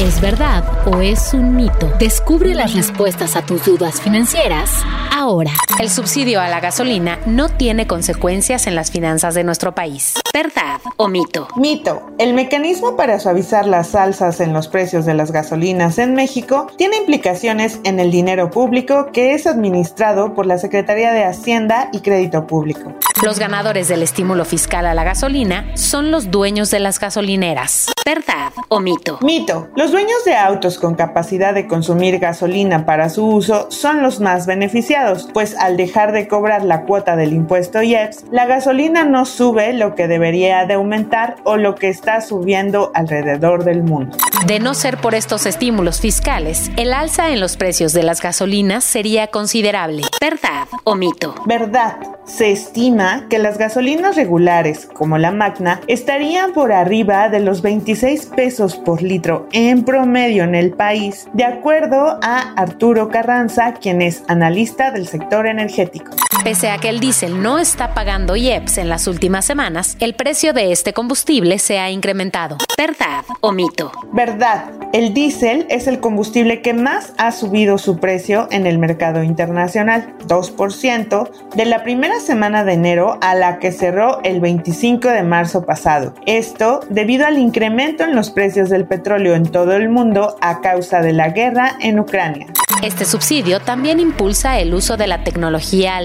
¿Es verdad o es un mito? Descubre las respuestas a tus dudas financieras ahora. El subsidio a la gasolina no tiene consecuencias en las finanzas de nuestro país. ¿Verdad o mito? Mito. El mecanismo para suavizar las alzas en los precios de las gasolinas en México tiene implicaciones en el dinero público que es administrado por la Secretaría de Hacienda y Crédito Público. Los ganadores del estímulo fiscal a la gasolina son los dueños de las gasolineras. ¿Verdad o mito? Mito. Los dueños de autos con capacidad de consumir gasolina para su uso son los más beneficiados, pues al dejar de cobrar la cuota del impuesto IEPS, la gasolina no sube lo que debería de aumentar o lo que está subiendo alrededor del mundo. De no ser por estos estímulos fiscales, el alza en los precios de las gasolinas sería considerable. ¿Verdad o mito? Verdad. Se estima que las gasolinas regulares, como la Magna, estarían por arriba de los 26 pesos por litro en promedio en el país, de acuerdo a Arturo Carranza, quien es analista del sector energético. Pese a que el diésel no está pagando IEPS en las últimas semanas, el precio de este combustible se ha incrementado. ¿Verdad o mito? Verdad. El diésel es el combustible que más ha subido su precio en el mercado internacional, 2% de la primera semana de enero a la que cerró el 25 de marzo pasado. Esto debido al incremento en los precios del petróleo en todo el mundo a causa de la guerra en Ucrania. Este subsidio también impulsa el uso de la tecnología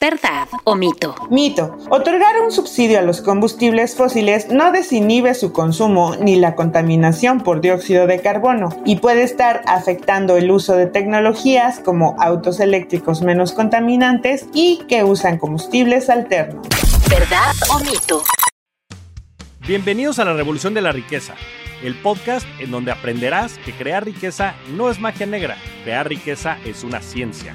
¿Verdad o mito? Mito. Otorgar un subsidio a los combustibles fósiles no desinhibe su consumo ni la contaminación por dióxido de carbono y puede estar afectando el uso de tecnologías como autos eléctricos menos contaminantes y que usan combustibles alternos. ¿Verdad o mito? Bienvenidos a la Revolución de la Riqueza, el podcast en donde aprenderás que crear riqueza no es magia negra, crear riqueza es una ciencia.